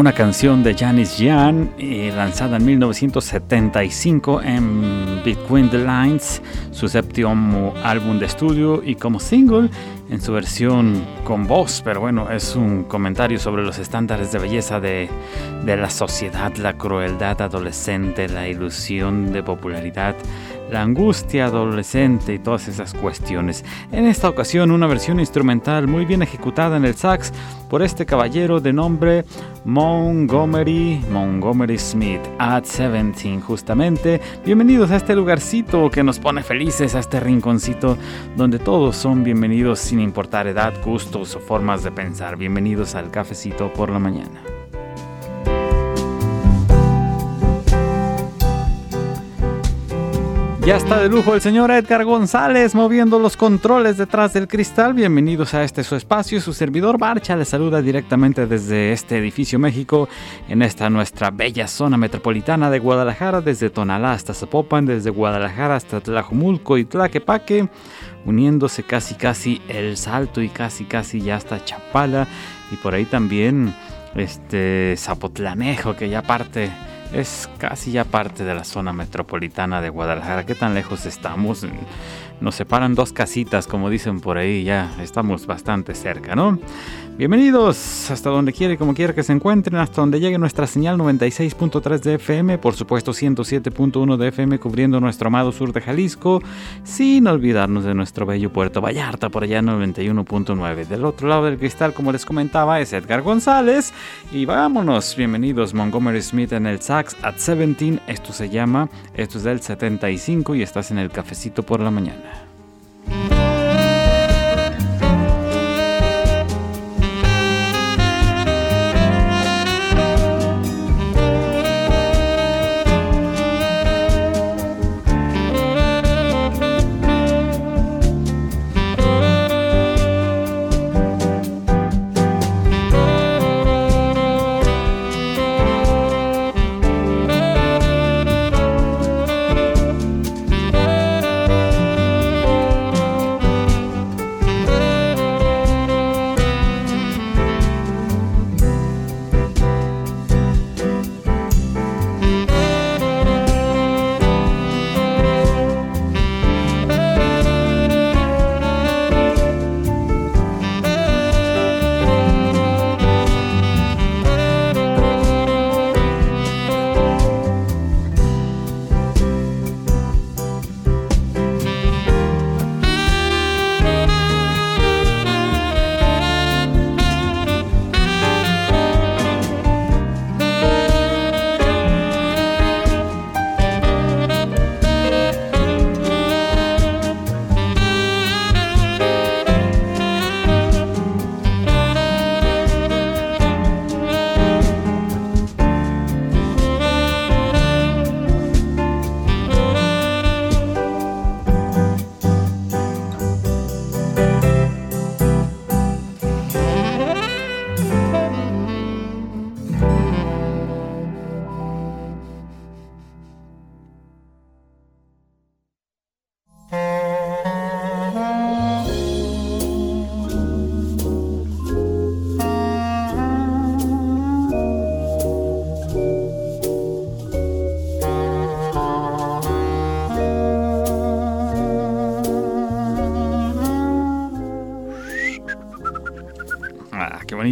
Una canción de Janis Jan, eh, lanzada en 1975 en Between the Lines, su séptimo álbum de estudio y como single en su versión con voz, pero bueno, es un comentario sobre los estándares de belleza de, de la sociedad, la crueldad adolescente, la ilusión de popularidad la angustia adolescente y todas esas cuestiones. En esta ocasión una versión instrumental muy bien ejecutada en el sax por este caballero de nombre Montgomery, Montgomery Smith, at 17 justamente. Bienvenidos a este lugarcito que nos pone felices, a este rinconcito donde todos son bienvenidos sin importar edad, gustos o formas de pensar. Bienvenidos al cafecito por la mañana. Ya está de lujo el señor Edgar González moviendo los controles detrás del cristal. Bienvenidos a este su espacio. Su servidor Barcha les saluda directamente desde este edificio México, en esta nuestra bella zona metropolitana de Guadalajara, desde Tonalá hasta Zapopan, desde Guadalajara hasta Tlajumulco y Tlaquepaque, uniéndose casi casi el Salto y casi casi ya hasta Chapala y por ahí también este Zapotlanejo que ya parte es casi ya parte de la zona metropolitana de Guadalajara. ¿Qué tan lejos estamos? Nos separan dos casitas, como dicen por ahí, ya estamos bastante cerca, ¿no? Bienvenidos hasta donde quiera y como quiera que se encuentren, hasta donde llegue nuestra señal 96.3 de FM, por supuesto 107.1 de FM cubriendo nuestro amado sur de Jalisco, sin olvidarnos de nuestro bello Puerto Vallarta por allá 91.9. Del otro lado del cristal, como les comentaba, es Edgar González y vámonos, bienvenidos Montgomery Smith en el sax at 17, esto se llama, esto es del 75 y estás en el cafecito por la mañana.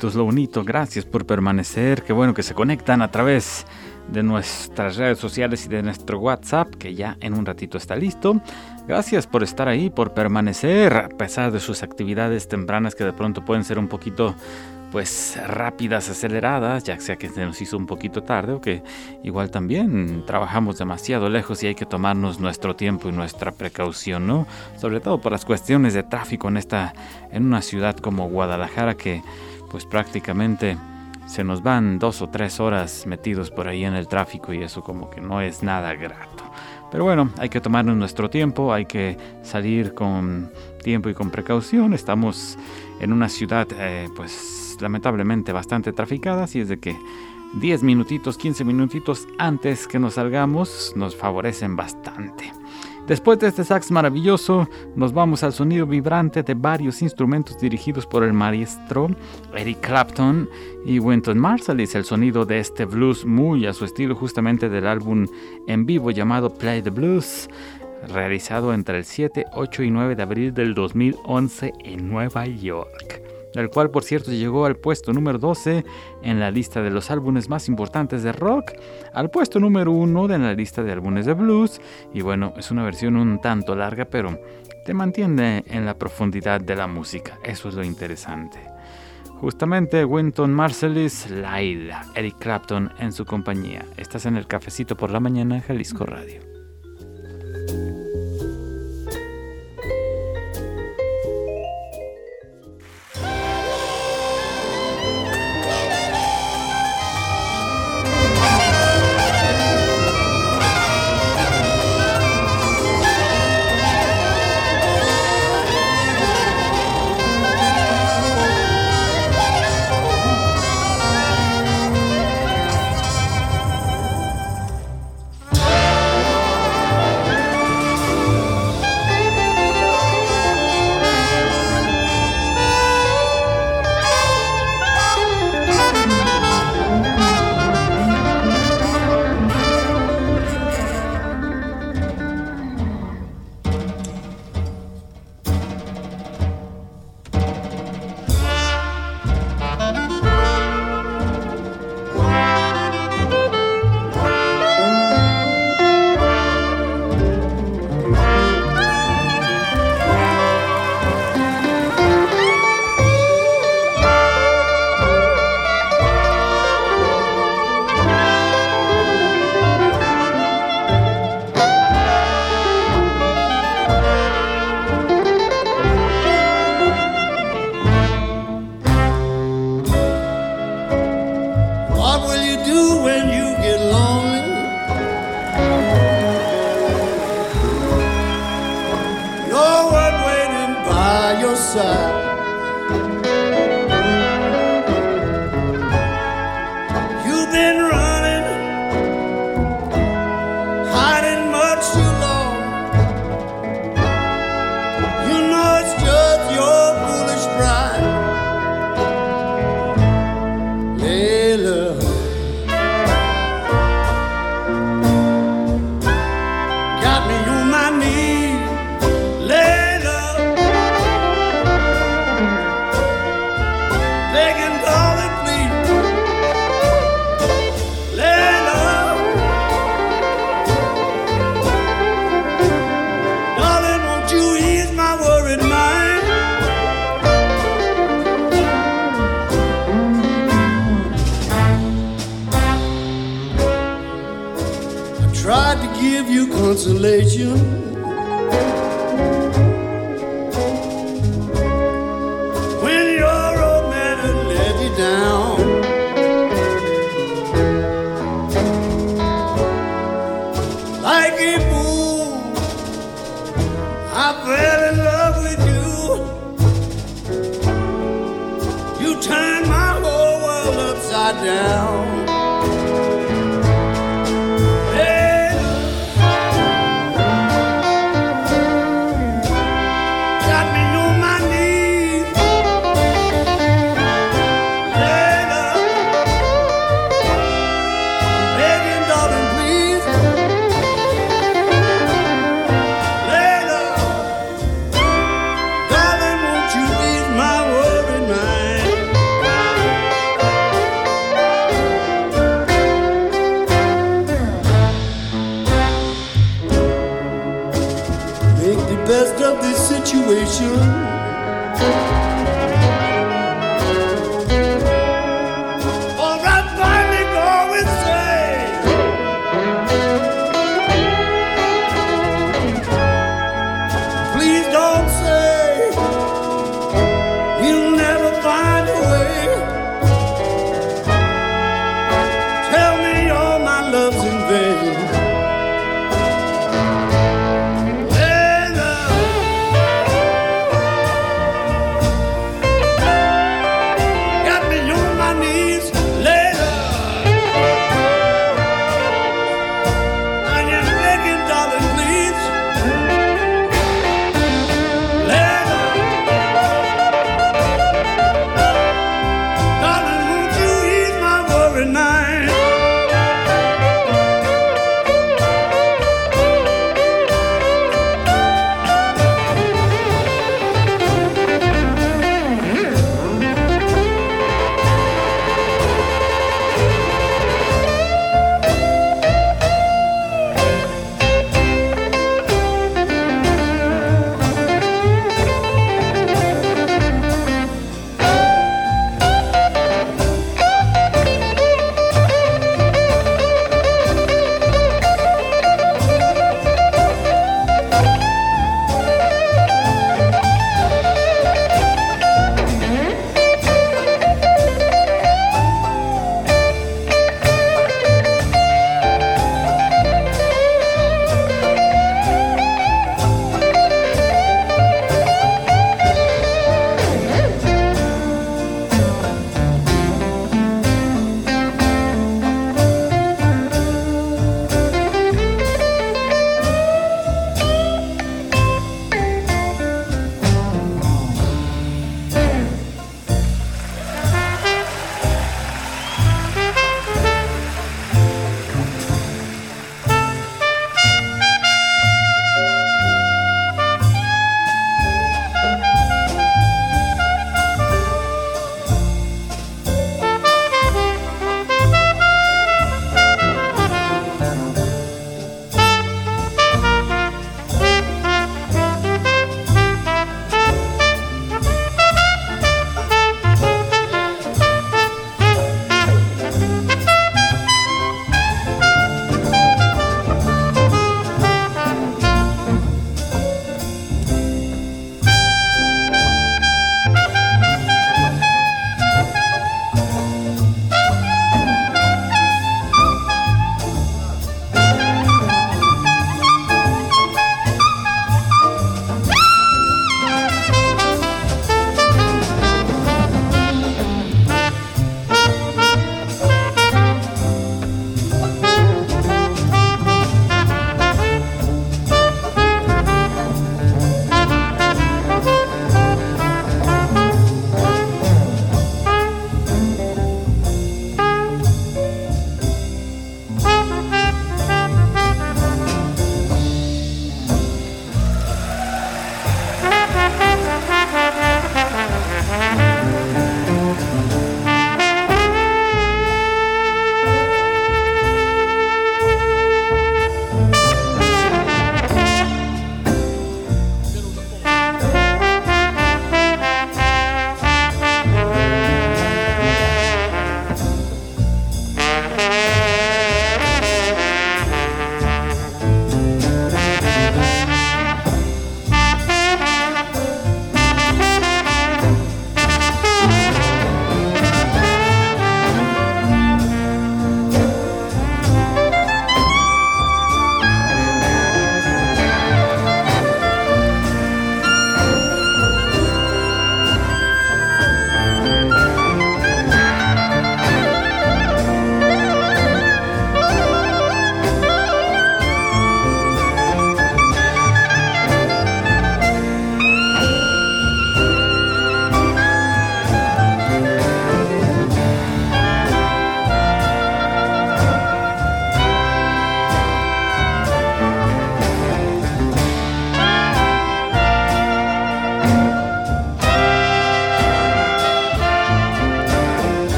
Hermanitos, lo bonito, gracias por permanecer. Qué bueno que se conectan a través de nuestras redes sociales y de nuestro WhatsApp, que ya en un ratito está listo. Gracias por estar ahí, por permanecer, a pesar de sus actividades tempranas que de pronto pueden ser un poquito pues rápidas, aceleradas, ya sea que se nos hizo un poquito tarde o que igual también trabajamos demasiado lejos y hay que tomarnos nuestro tiempo y nuestra precaución, ¿no? Sobre todo por las cuestiones de tráfico en esta en una ciudad como Guadalajara que pues prácticamente se nos van dos o tres horas metidos por ahí en el tráfico y eso como que no es nada grato. Pero bueno, hay que tomarnos nuestro tiempo, hay que salir con tiempo y con precaución. Estamos en una ciudad eh, pues lamentablemente bastante traficadas y es de que 10 minutitos, 15 minutitos antes que nos salgamos nos favorecen bastante. Después de este sax maravilloso, nos vamos al sonido vibrante de varios instrumentos dirigidos por el maestro Eric Clapton. Y Wynton Marsalis, el sonido de este blues muy a su estilo justamente del álbum en vivo llamado Play the Blues, realizado entre el 7, 8 y 9 de abril del 2011 en Nueva York el cual por cierto llegó al puesto número 12 en la lista de los álbumes más importantes de rock, al puesto número 1 en la lista de álbumes de blues, y bueno, es una versión un tanto larga, pero te mantiene en la profundidad de la música, eso es lo interesante. Justamente Winton Marsalis, Laila, Eric Clapton en su compañía. Estás en el cafecito por la mañana Jalisco Radio. fell in love with you. You turned my whole world upside down.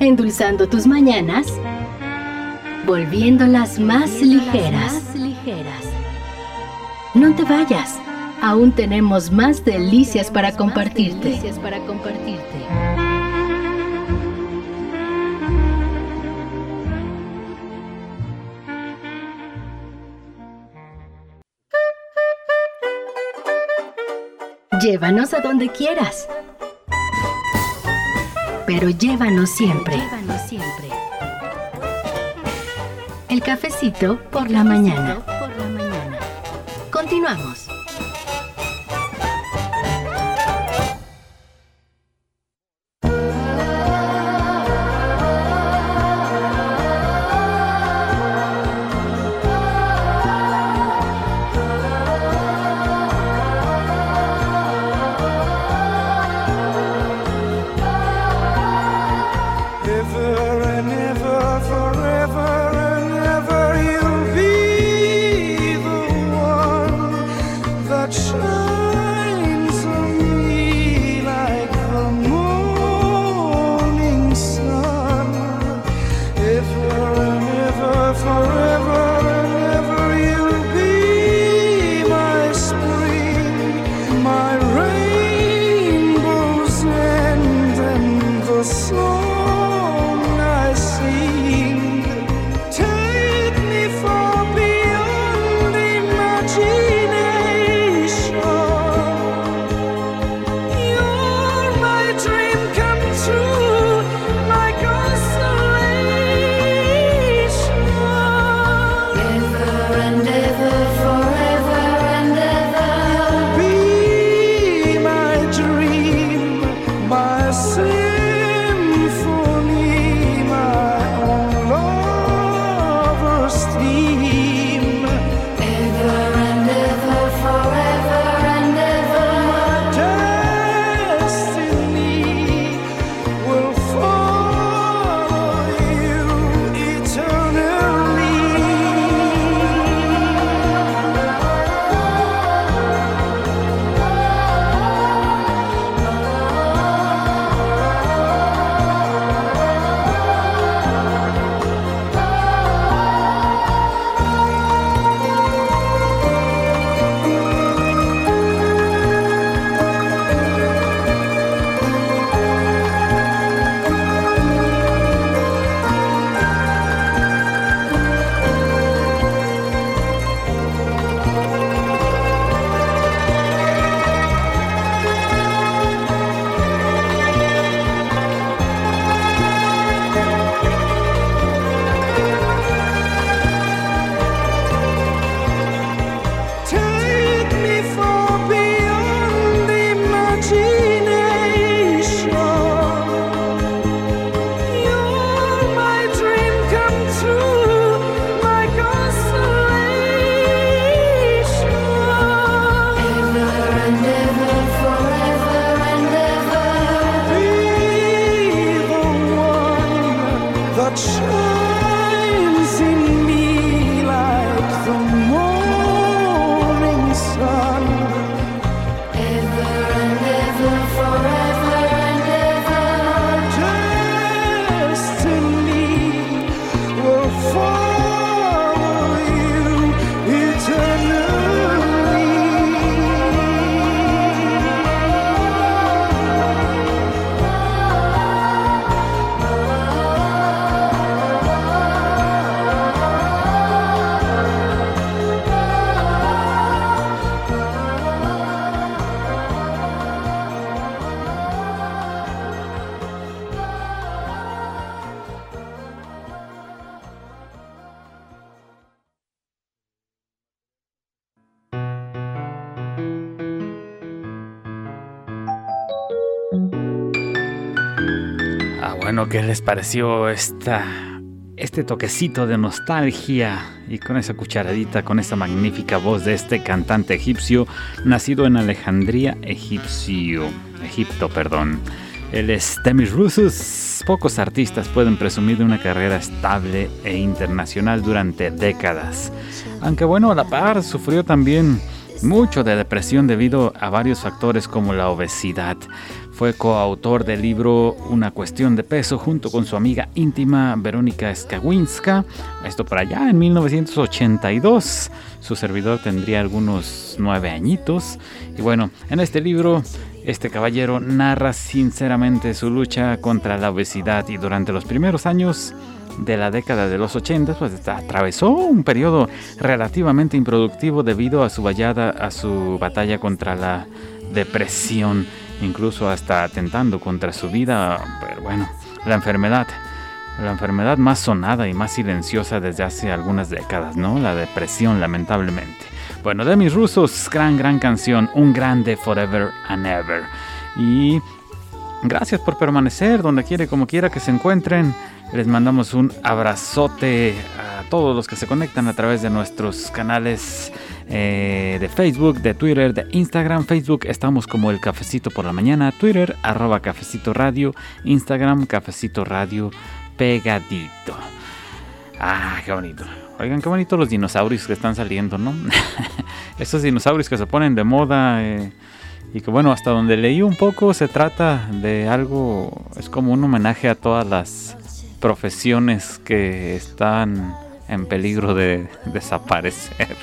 Endulzando tus mañanas, volviéndolas más ligeras. No te vayas, aún tenemos más delicias para compartirte. Llévanos a donde quieras. Pero llévanos siempre. El cafecito por la mañana. Continuamos. ¿qué les pareció esta, este toquecito de nostalgia? Y con esa cucharadita, con esa magnífica voz de este cantante egipcio, nacido en Alejandría, Egipcio, Egipto, perdón. Él es Temis Rusus. Pocos artistas pueden presumir de una carrera estable e internacional durante décadas. Aunque bueno, a la par sufrió también mucho de depresión debido a varios factores como la obesidad. Fue coautor del libro Una cuestión de peso junto con su amiga íntima Verónica Skawinska. Esto por allá en 1982. Su servidor tendría algunos nueve añitos. Y bueno, en este libro este caballero narra sinceramente su lucha contra la obesidad y durante los primeros años de la década de los 80 pues atravesó un periodo relativamente improductivo debido a su vallada, a su batalla contra la depresión, incluso hasta atentando contra su vida, pero bueno, la enfermedad la enfermedad más sonada y más silenciosa desde hace algunas décadas, ¿no? La depresión, lamentablemente. Bueno, de mis rusos, gran, gran canción, un grande Forever and Ever. Y gracias por permanecer donde quiera como quiera que se encuentren. Les mandamos un abrazote a todos los que se conectan a través de nuestros canales eh, de Facebook, de Twitter, de Instagram. Facebook estamos como el Cafecito por la Mañana, Twitter arroba Cafecito Radio, Instagram Cafecito Radio pegadito. Ah, qué bonito. Oigan, qué bonito los dinosaurios que están saliendo, ¿no? Estos dinosaurios que se ponen de moda. Eh, y que bueno, hasta donde leí un poco se trata de algo, es como un homenaje a todas las profesiones que están en peligro de desaparecer.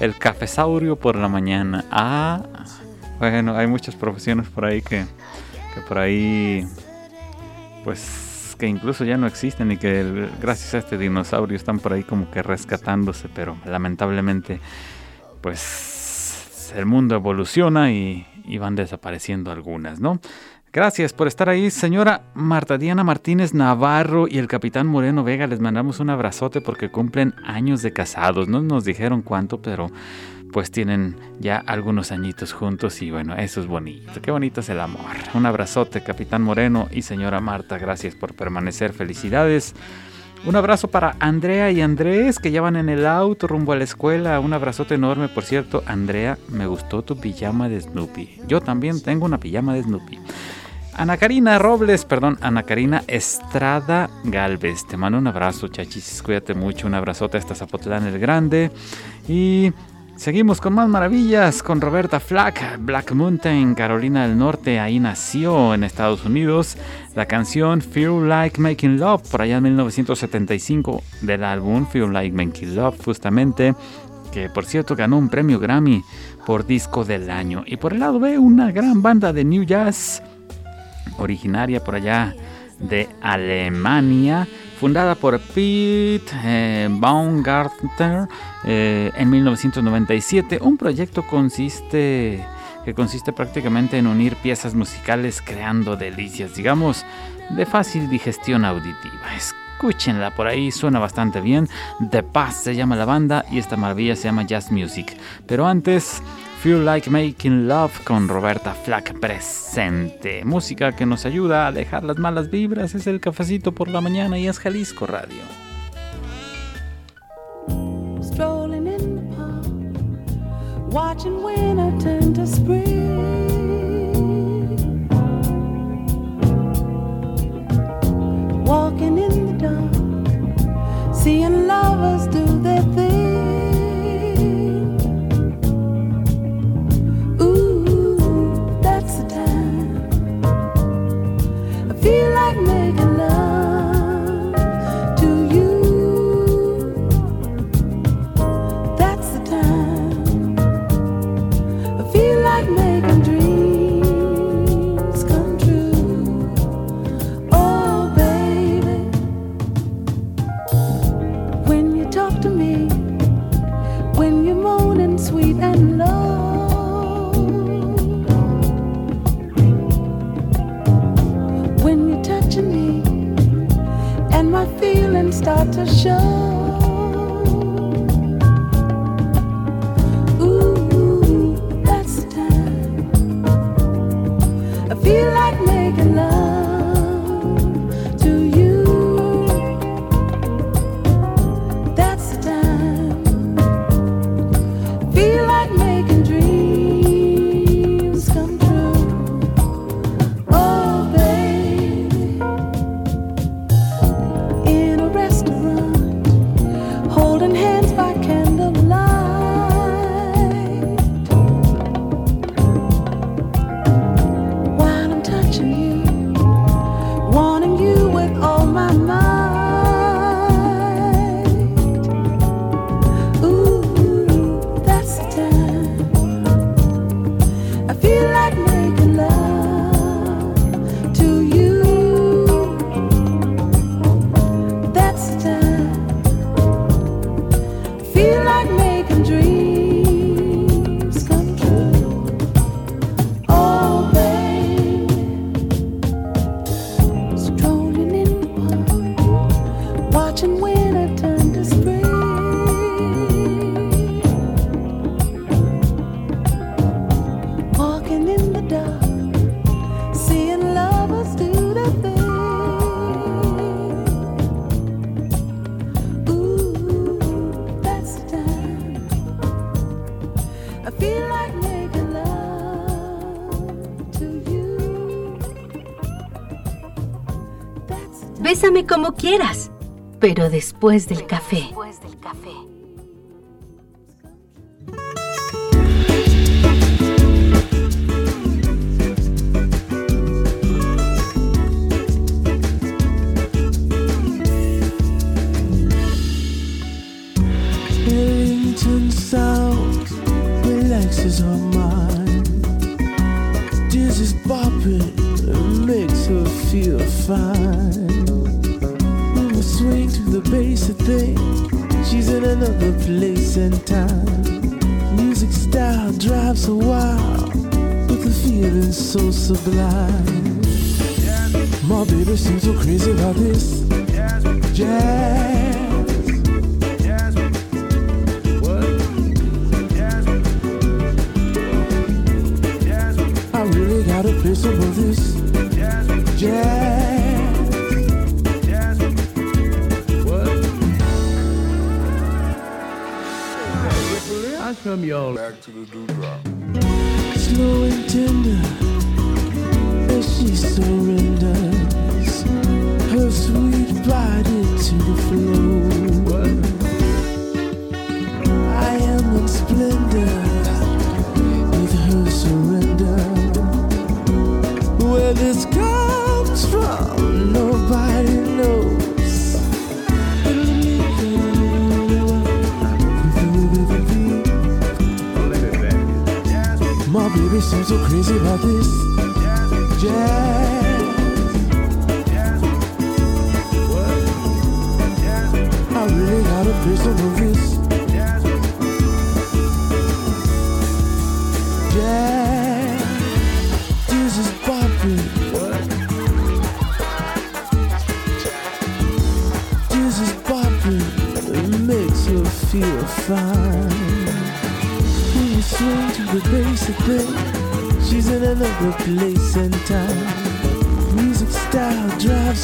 El cafesaurio por la mañana. Ah, bueno, hay muchas profesiones por ahí que, que por ahí, pues que incluso ya no existen y que gracias a este dinosaurio están por ahí como que rescatándose, pero lamentablemente, pues el mundo evoluciona y, y van desapareciendo algunas, ¿no? Gracias por estar ahí, señora Marta Diana Martínez Navarro y el capitán Moreno Vega. Les mandamos un abrazote porque cumplen años de casados. No nos dijeron cuánto, pero pues tienen ya algunos añitos juntos y bueno, eso es bonito. Qué bonito es el amor. Un abrazote, capitán Moreno y señora Marta. Gracias por permanecer. Felicidades. Un abrazo para Andrea y Andrés que ya van en el auto rumbo a la escuela. Un abrazote enorme, por cierto. Andrea, me gustó tu pijama de Snoopy. Yo también tengo una pijama de Snoopy. Ana Karina Robles, perdón, Ana Karina Estrada Galvez. Te mando un abrazo, chachis. Cuídate mucho. Un abrazote hasta Zapotlán el Grande. Y seguimos con más maravillas con Roberta Flack, Black Mountain, Carolina del Norte. Ahí nació en Estados Unidos la canción Feel Like Making Love, por allá en 1975 del álbum Feel Like Making Love, justamente que por cierto ganó un premio Grammy por disco del año. Y por el lado B, una gran banda de New Jazz originaria por allá de Alemania, fundada por Pete eh, Baumgartner eh, en 1997. Un proyecto consiste, que consiste prácticamente en unir piezas musicales creando delicias, digamos, de fácil digestión auditiva. Escúchenla por ahí, suena bastante bien. The Past se llama la banda y esta maravilla se llama Jazz Music. Pero antes Feel Like Making Love con Roberta Flack presente. Música que nos ayuda a dejar las malas vibras. Es el cafecito por la mañana y es Jalisco Radio. Bésame como quieras, pero después del café. drives a while, but the feeling's so sublime. My baby seems so crazy about this jazz. I really got a place for this jazz. from y'all. Back to the Slow and tender as she surrenders her sweet body to the flow. me seem so crazy about this jazz. jazz. jazz. I really gotta face so movie.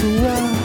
to.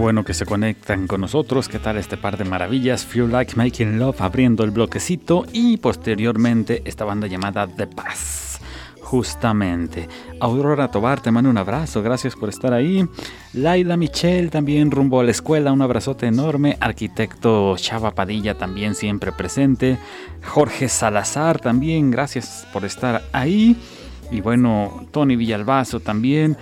Bueno que se conectan con nosotros. ¿Qué tal este par de maravillas? Feel Like Making Love abriendo el bloquecito y posteriormente esta banda llamada The Paz. Justamente. Aurora Tobar, te mando un abrazo. Gracias por estar ahí. Laila Michelle también rumbo a la escuela. Un abrazote enorme. Arquitecto Chava Padilla también siempre presente. Jorge Salazar también. Gracias por estar ahí. Y bueno, Tony Villalbazo también.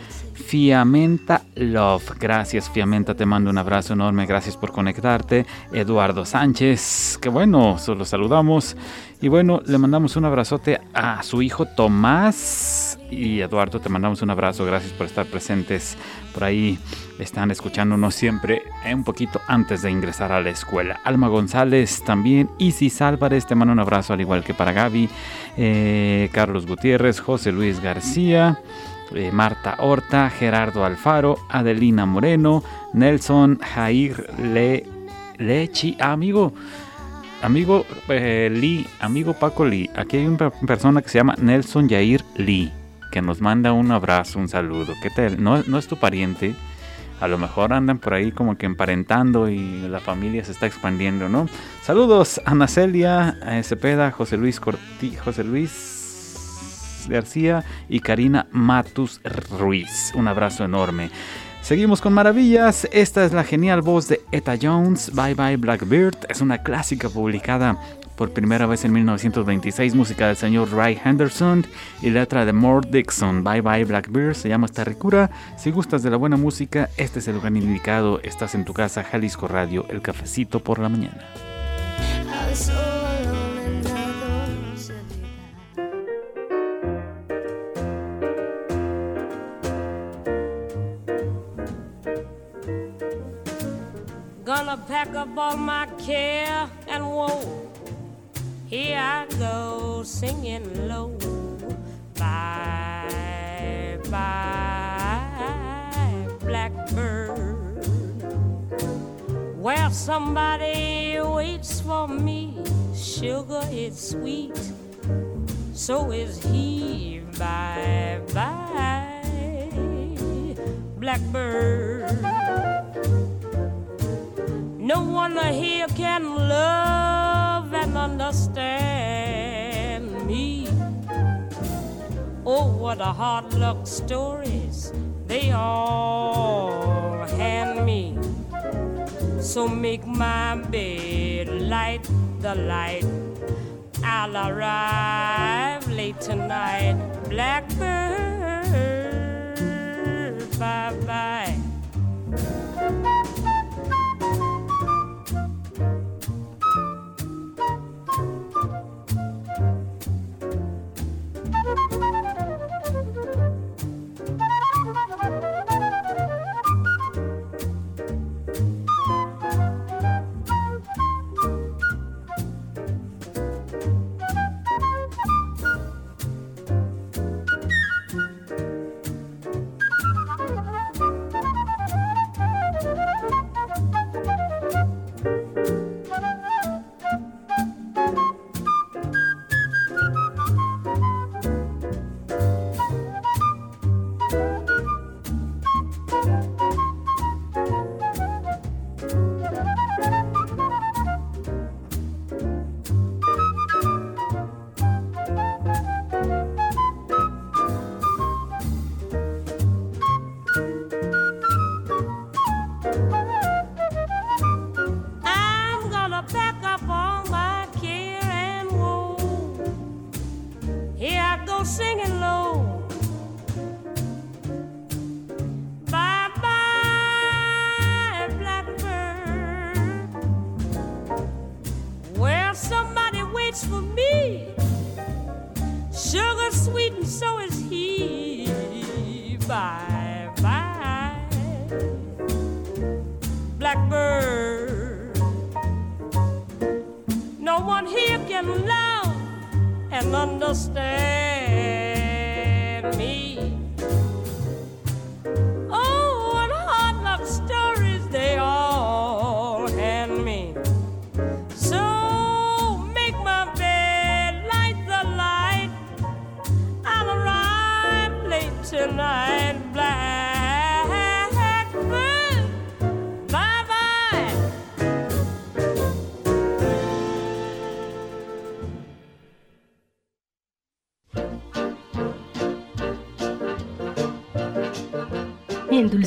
Fiamenta Love. Gracias Fiamenta, te mando un abrazo enorme, gracias por conectarte. Eduardo Sánchez, que bueno, solo saludamos. Y bueno, le mandamos un abrazote a su hijo Tomás. Y Eduardo, te mandamos un abrazo, gracias por estar presentes por ahí. Están escuchándonos siempre eh, un poquito antes de ingresar a la escuela. Alma González también. Isis Álvarez, te mando un abrazo al igual que para Gaby. Eh, Carlos Gutiérrez, José Luis García. Eh, Marta Horta, Gerardo Alfaro, Adelina Moreno, Nelson Jair Le, Lechi, amigo, amigo eh, Lee, amigo Paco Lee. Aquí hay una persona que se llama Nelson Jair Lee, que nos manda un abrazo, un saludo. ¿Qué tal? No, no es tu pariente. A lo mejor andan por ahí como que emparentando y la familia se está expandiendo, ¿no? Saludos, Ana Celia, Cepeda, José Luis Corti, José Luis García y Karina Matus Ruiz. Un abrazo enorme. Seguimos con maravillas. Esta es la genial voz de Etta Jones, Bye Bye Blackbird. Es una clásica publicada por primera vez en 1926, música del señor Ray Henderson y letra de Mort Dixon. Bye Bye Blackbird se llama esta ricura. Si gustas de la buena música, este es el lugar indicado. Estás en tu casa, Jalisco Radio, el cafecito por la mañana. Gonna pack up all my care and woe. Here I go singing low. Bye, bye, blackbird. Well, somebody waits for me. Sugar is sweet, so is he. Bye, bye, blackbird. No one here can love and understand me. Oh, what a hard luck stories they all hand me. So make my bed light the light. I'll arrive late tonight. Blackbird, bye bye.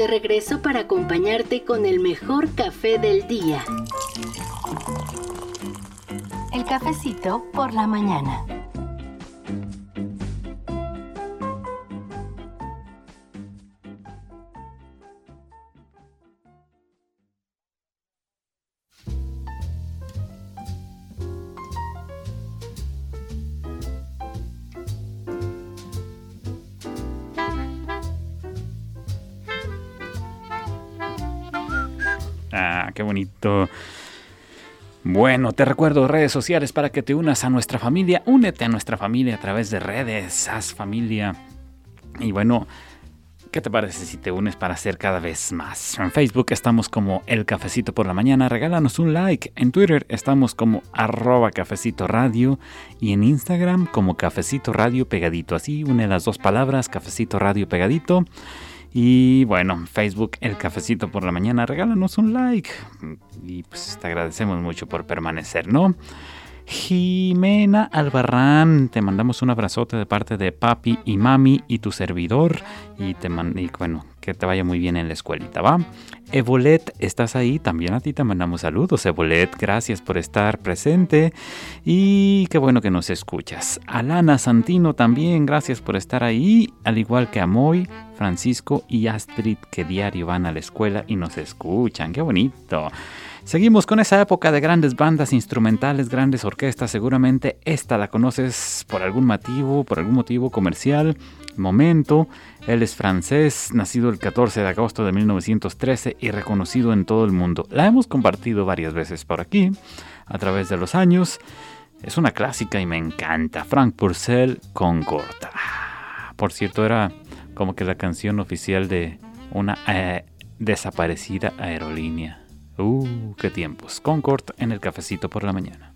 de regreso para acompañarte con el mejor café del día. El cafecito por la mañana. Bueno, te recuerdo redes sociales para que te unas a nuestra familia. Únete a nuestra familia a través de redes, haz familia. Y bueno, ¿qué te parece si te unes para hacer cada vez más? En Facebook estamos como El Cafecito por la Mañana, regálanos un like. En Twitter estamos como arroba cafecito radio y en Instagram como cafecito radio pegadito. Así une las dos palabras, cafecito radio pegadito. Y bueno, Facebook El Cafecito por la Mañana, regálanos un like. Y pues te agradecemos mucho por permanecer, ¿no? Jimena Albarrán, te mandamos un abrazote de parte de papi y mami y tu servidor. Y, te bueno, que te vaya muy bien en la escuelita, ¿va? Evolet, ¿estás ahí? También a ti te mandamos saludos, Evolet. Gracias por estar presente y qué bueno que nos escuchas. Alana Santino también, gracias por estar ahí, al igual que a Moy, Francisco y Astrid que diario van a la escuela y nos escuchan. Qué bonito. Seguimos con esa época de grandes bandas instrumentales, grandes orquestas. Seguramente esta la conoces por algún motivo, por algún motivo comercial, momento. Él es francés, nacido el 14 de agosto de 1913 y reconocido en todo el mundo. La hemos compartido varias veces por aquí, a través de los años. Es una clásica y me encanta. Frank Purcell con Corta. Por cierto, era como que la canción oficial de una eh, desaparecida aerolínea. Uh, qué tiempos. Concord en el cafecito por la mañana.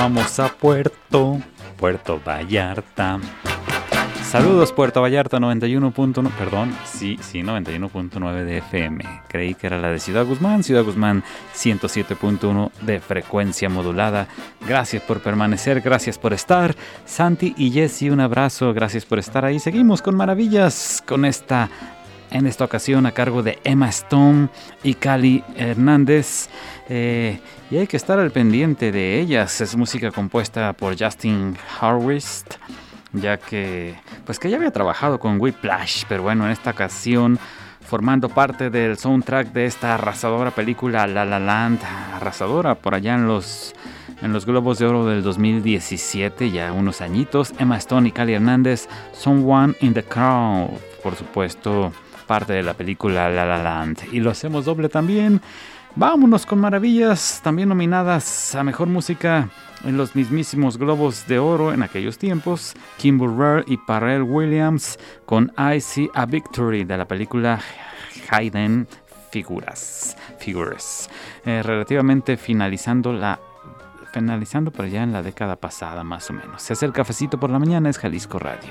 Vamos a Puerto, Puerto Vallarta. Saludos Puerto Vallarta 91.1, perdón, sí, sí, 91.9 de FM. Creí que era la de Ciudad Guzmán, Ciudad Guzmán 107.1 de frecuencia modulada. Gracias por permanecer, gracias por estar. Santi y Jesse, un abrazo, gracias por estar ahí. Seguimos con maravillas con esta en esta ocasión a cargo de Emma Stone y Cali Hernández. Eh, y hay que estar al pendiente de ellas. Es música compuesta por Justin Harvest ya que pues que ya había trabajado con Whiplash, pero bueno, en esta ocasión formando parte del soundtrack de esta arrasadora película La La Land, arrasadora por allá en los en los Globos de Oro del 2017, ya unos añitos, Emma Stone y Cali Hernández, Someone in the Crowd, por supuesto, parte de la película La La Land. Y lo hacemos doble también. Vámonos con maravillas, también nominadas a Mejor Música en los mismísimos Globos de Oro en aquellos tiempos, Kim Burrell y Parrell Williams con I See a Victory de la película Hayden Figuras, Figures, eh, relativamente finalizando la finalizando por allá en la década pasada más o menos. Se hace el cafecito por la mañana, es Jalisco Radio.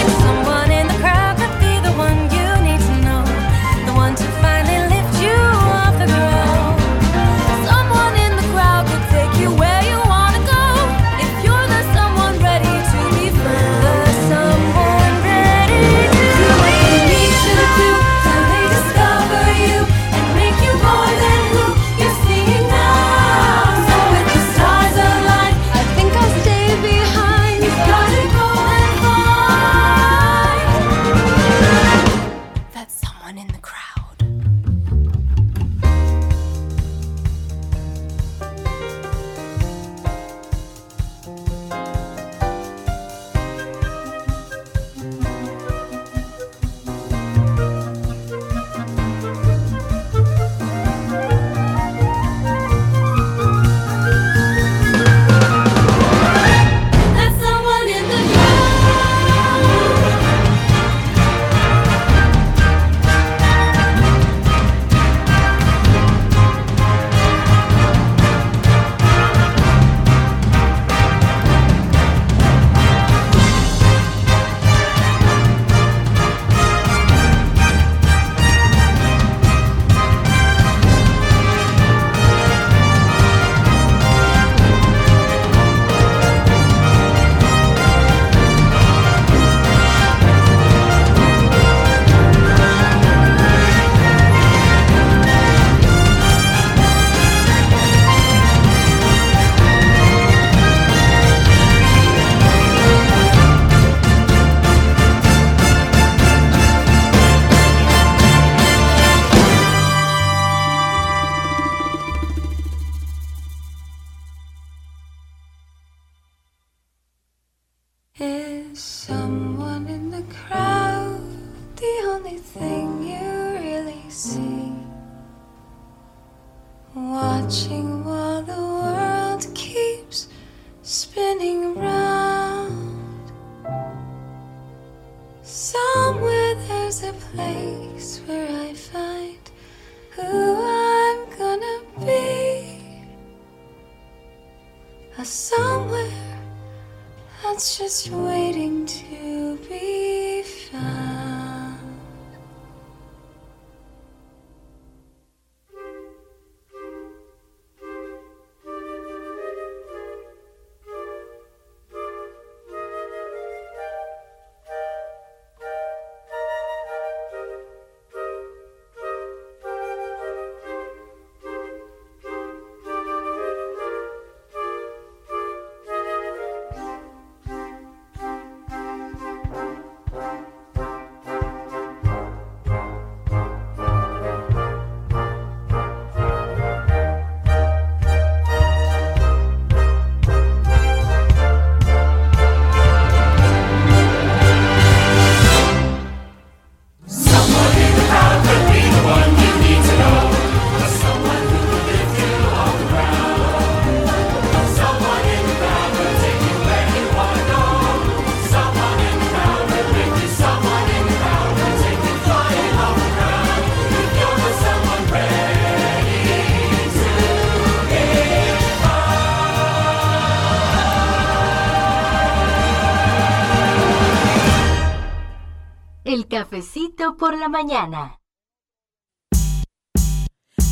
La mañana. Ah.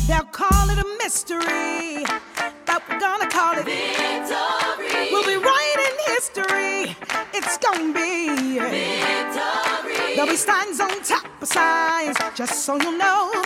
They'll call it a mystery, but we're gonna call it victory. We'll be writing history. It's gonna be victory. There'll be signs on top of signs, just so you know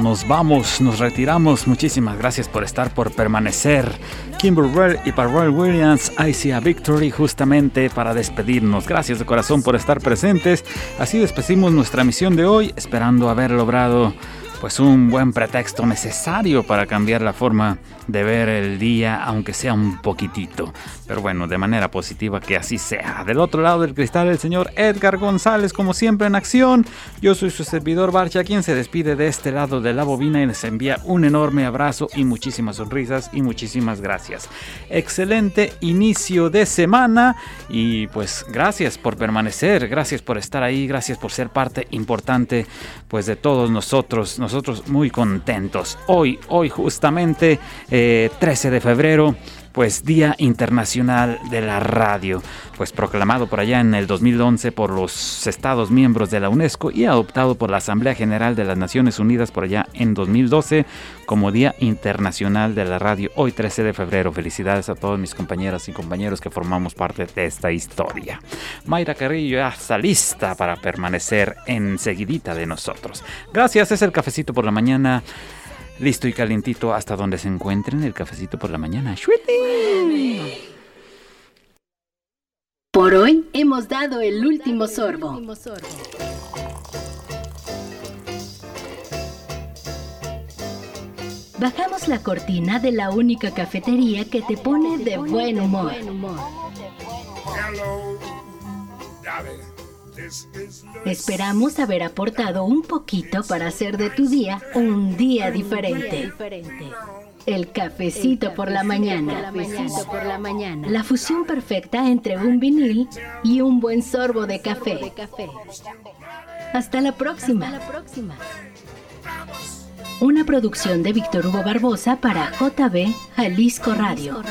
nos vamos, nos retiramos. Muchísimas gracias por estar, por permanecer. Kimber y Parroy Williams, I See a Victory, justamente para despedirnos. Gracias de corazón por estar presentes. Así despedimos nuestra misión de hoy, esperando haber logrado pues un buen pretexto necesario para cambiar la forma de ver el día, aunque sea un poquitito. Pero bueno, de manera positiva que así sea. Del otro lado del cristal, el señor Edgar González, como siempre en acción. Yo soy su servidor Barcha, quien se despide de este lado de la bobina y les envía un enorme abrazo y muchísimas sonrisas y muchísimas gracias. Excelente inicio de semana y pues gracias por permanecer, gracias por estar ahí, gracias por ser parte importante pues de todos nosotros, nosotros muy contentos. Hoy, hoy justamente eh, 13 de febrero pues Día Internacional de la Radio, pues proclamado por allá en el 2011 por los Estados miembros de la UNESCO y adoptado por la Asamblea General de las Naciones Unidas por allá en 2012 como Día Internacional de la Radio, hoy 13 de febrero. Felicidades a todos mis compañeras y compañeros que formamos parte de esta historia. Mayra Carrillo ya está lista para permanecer enseguidita de nosotros. Gracias, es el cafecito por la mañana. Listo y calientito hasta donde se encuentren el cafecito por la mañana. Por hoy hemos dado el último sorbo. Bajamos la cortina de la única cafetería que te pone de buen humor. Hello. Esperamos haber aportado un poquito para hacer de tu día un día diferente. El cafecito por la mañana. La fusión perfecta entre un vinil y un buen sorbo de café. Hasta la próxima. Una producción de Víctor Hugo Barbosa para JB Jalisco Radio.